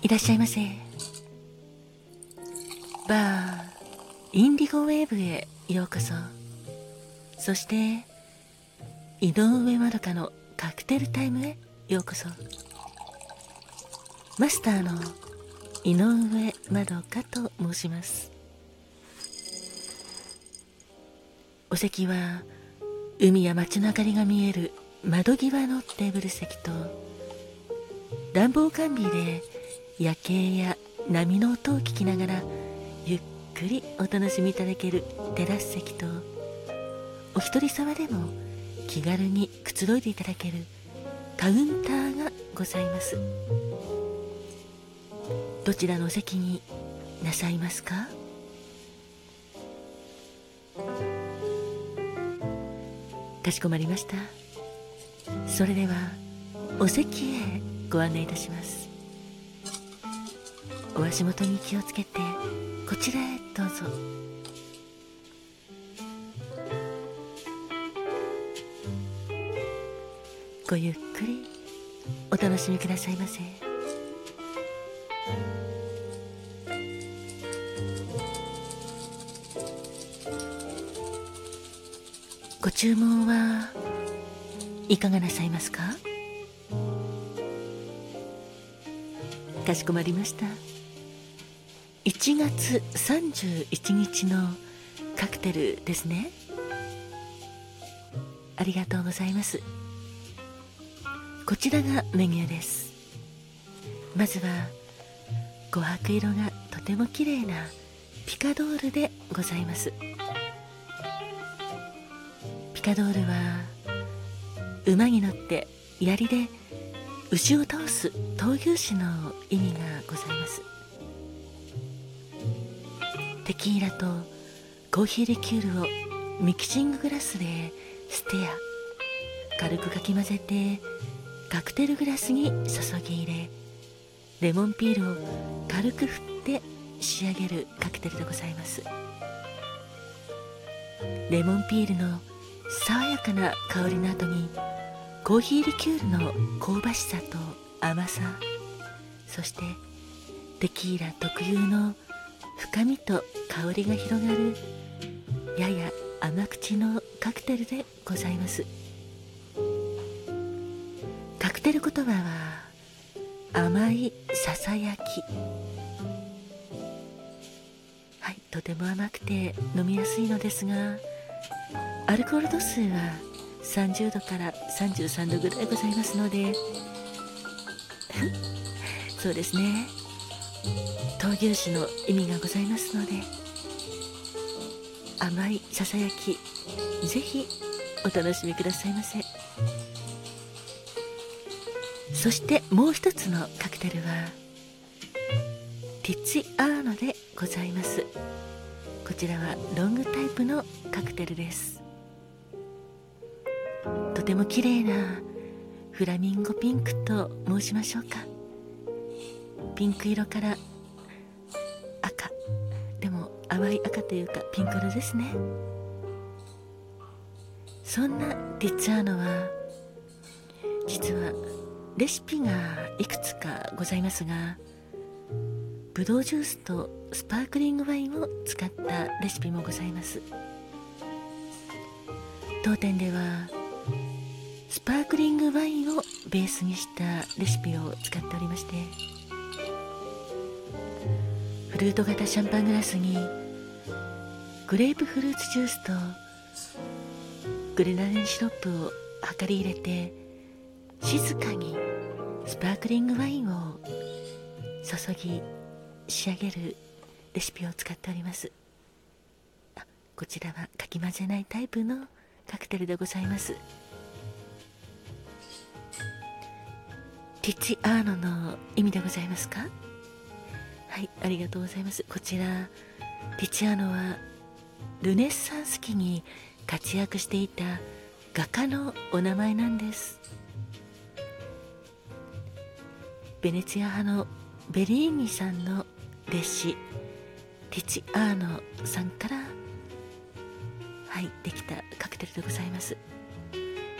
いらっしゃいませ。バーインディゴウェーブへようこそ。そして井上まどかのカクテルタイムへようこそ。マスターの井上まどかと申します。お席は海や街の明かりが見える窓際のテーブル席と暖房完備で夜景や波の音を聞きながらゆっくりお楽しみいただけるテラス席とお一人様でも気軽にくつろいでいただけるカウンターがございます。どちらの席になさいますか？かしこまりました。それではお席へご案内いたします。お足元に気をつけて。こちらへどうぞ。ごゆっくり。お楽しみくださいませ。ご注文はいかがなさいますか？かしこまりました。1月31日のカクテルですね。ありがとうございます。こちらがメニューです。まずは琥珀色がとても綺麗なピカドールでございます。ピカドールは馬に乗って槍で牛を倒す闘牛士の意味がございます。テキーラとコーヒーリキュールをミキシンググラスでステア。軽くかき混ぜてカクテルグラスに注ぎ入れレモンピールを軽く振って仕上げるカクテルでございます。レモンピールの爽やかな香りの後にコーヒーリキュールの香ばしさと甘さそしてテキーラ特有の深みと香りが広がる。やや甘口のカクテルでございます。カクテル言葉は甘いささやき。はいとても甘くて飲みやすいのですがアルコール度数は30度から33度ぐらいございますので。そうですね。闘牛士の意味がございますので甘いささやきぜひお楽しみくださいませ。そしてもう一つのカクテルはティッツアーノでございます。こちらはロングタイプのカクテルです。とても綺麗なフラミンゴピンクと申しましょうか。ピンク色から。赤。でも淡い赤というかピンク色ですね。そんなティッツァーノは実はレシピがいくつかございますがブドウジュースとスパークリングワインを使ったレシピもございます。当店ではスパークリングワインをベースにしたレシピを使っておりましてルート型シャンパングラスにグレープフルーツジュースとグレナデンシロップを量り入れて静かにスパークリングワインを注ぎ仕上げるレシピを使っております。こちらはかき混ぜないタイプのカクテルでございます。ティッチアーノの意味でございますか？はいありがとうございます。こちらティチアーノはルネッサンス期に活躍していた画家のお名前なんです。ベネツィア派のベリーニさんの弟子ティチアーノさんからはいできたカクテルでございます。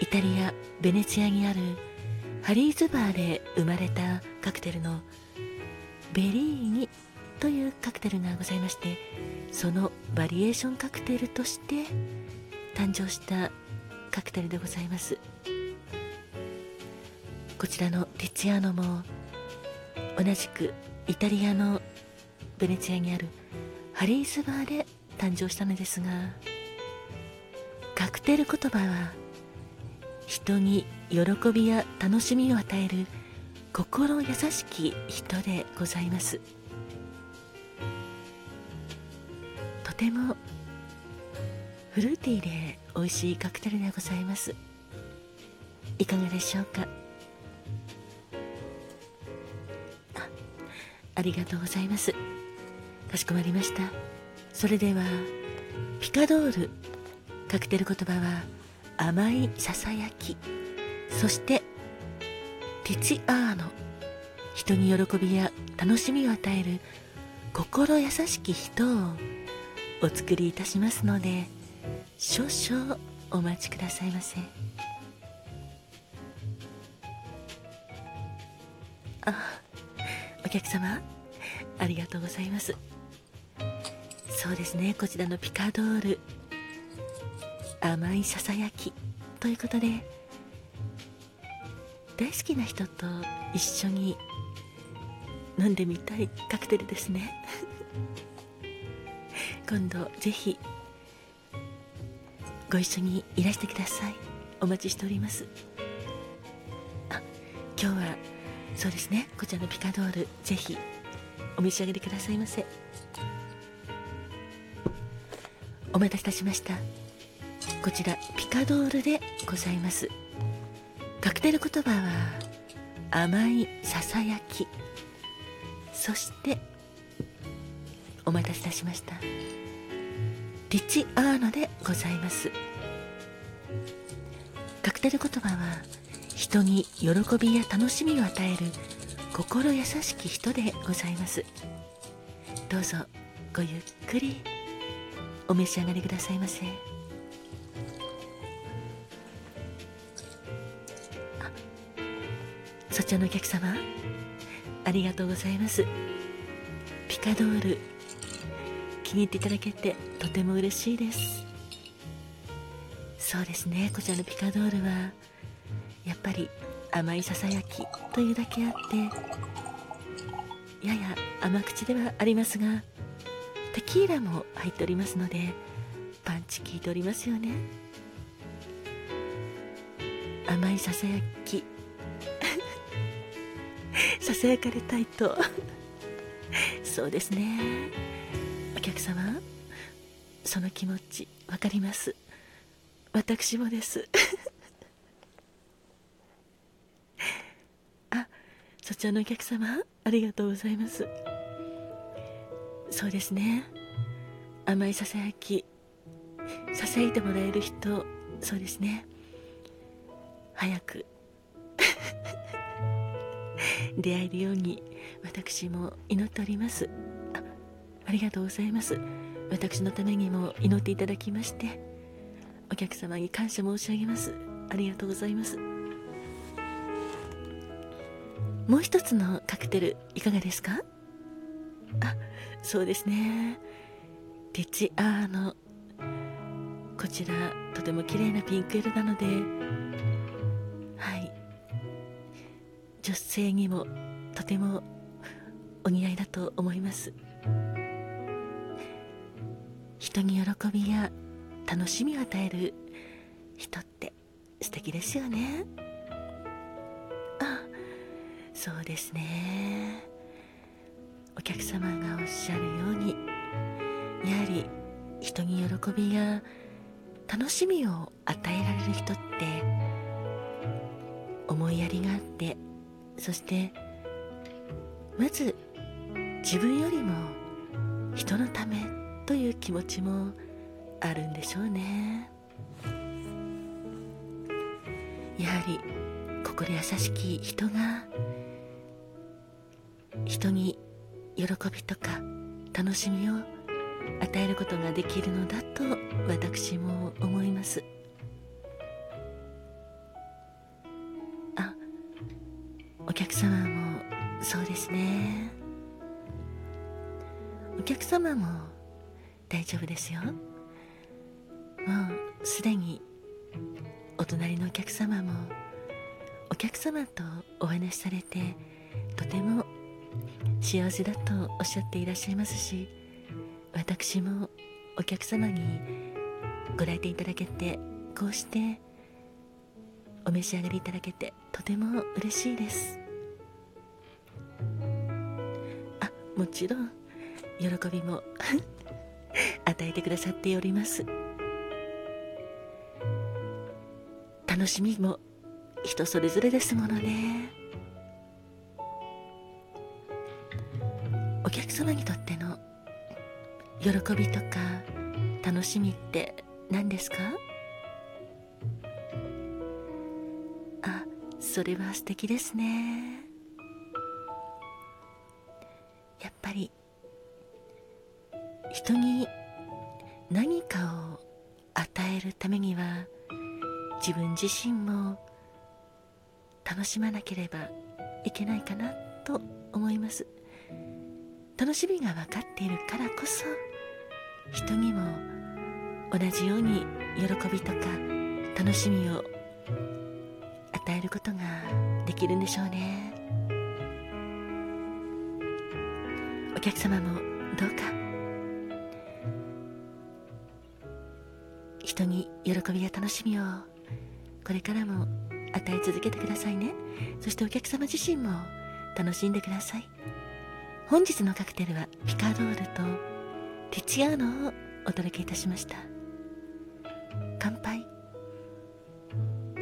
イタリア・ベネツィアにあるハリーズバーで生まれたカクテルのベリーニというカクテルがございましてそのバリエーションカクテルとして誕生したカクテルでございます。こちらのティツィアーノも同じくイタリアのベネチアにあるハリースバーで誕生したのですがカクテル言葉は人に喜びや楽しみを与える心優しき人でございます。とてもフルーティーで美味しいカクテルでございます。いかがでしょうか？あありがとうございます。かしこまりました。それではピカドール。カクテル言葉は甘いささやき。そしてティチアーノ。人に喜びや楽しみを与える心優しき人をお作りいたしますので少々お待ちくださいませ。あお客様ありがとうございます。そうですねこちらのピカドール。甘いささやきということで大好きな人と一緒に飲んでみたいカクテルですね。今度ぜひご一緒にいらしてください。お待ちしております。あ今日はそうですね。こちらのピカドールぜひお召し上がりくださいませ。お待たせいたしました。こちらピカドールでございます。カクテル言葉は甘いささやき。そしてお待たせいたしました。リチアーノでございます。カクテル言葉は人に喜びや楽しみを与える心優しき人でございます。どうぞごゆっくりお召し上がりくださいませ。そちらのお客様ありがとうございます。ピカドール気に入っていただけてとても嬉しいです。そうですねこちらのピカドールはやっぱり甘いささやきというだけあってやや甘口ではありますがテキーラも入っておりますのでパンチ効いておりますよね。甘いささやきささやかれたいと。そうですね。お客様その気持ち分かります。私もです。あそちらのお客様ありがとうございます。そうですね。甘いささやきささやいてもらえる人そうですね。早く出会えるように私も祈っております。あありがとうございます。私のためにも祈っていただきましてお客様に感謝申し上げます。ありがとうございます。もう一つのカクテルいかがですか？あそうですね。テチアーノ。こちらとても綺麗なピンク色なので女性にもとてもお似合いだと思います。人に喜びや楽しみを与える人って素敵ですよね。あそうですね。お客様がおっしゃるようにやはり人に喜びや楽しみを与えられる人って思いやりがあってそしてまず自分よりも人のためという気持ちもあるんでしょうね。やはり心優しき人が人に喜びとか楽しみを与えることができるのだと私も思います。様もそうですね。お客様も大丈夫ですよ。もうすでにお隣のお客様もお客様とお話しされてとても幸せだとおっしゃっていらっしゃいますし私もお客様にご来店いただけてこうしてお召し上がりいただけてとても嬉しいです。もちろん喜びも 与えてくださっております。楽しみも人それぞれですものね。お客様にとっての喜びとか楽しみって何ですか？あそれは素敵ですね。何かを与えるためには自分自身も楽しまなければいけないかなと思います。楽しみが分かっているからこそ人にも同じように喜びとか楽しみを与えることができるんでしょうね。お客様もどうか人に喜びや楽しみをこれからも与え続けてくださいね。そしてお客様自身も楽しんでください。本日のカクテルはピカドールとティチアーノをお届けいたしました。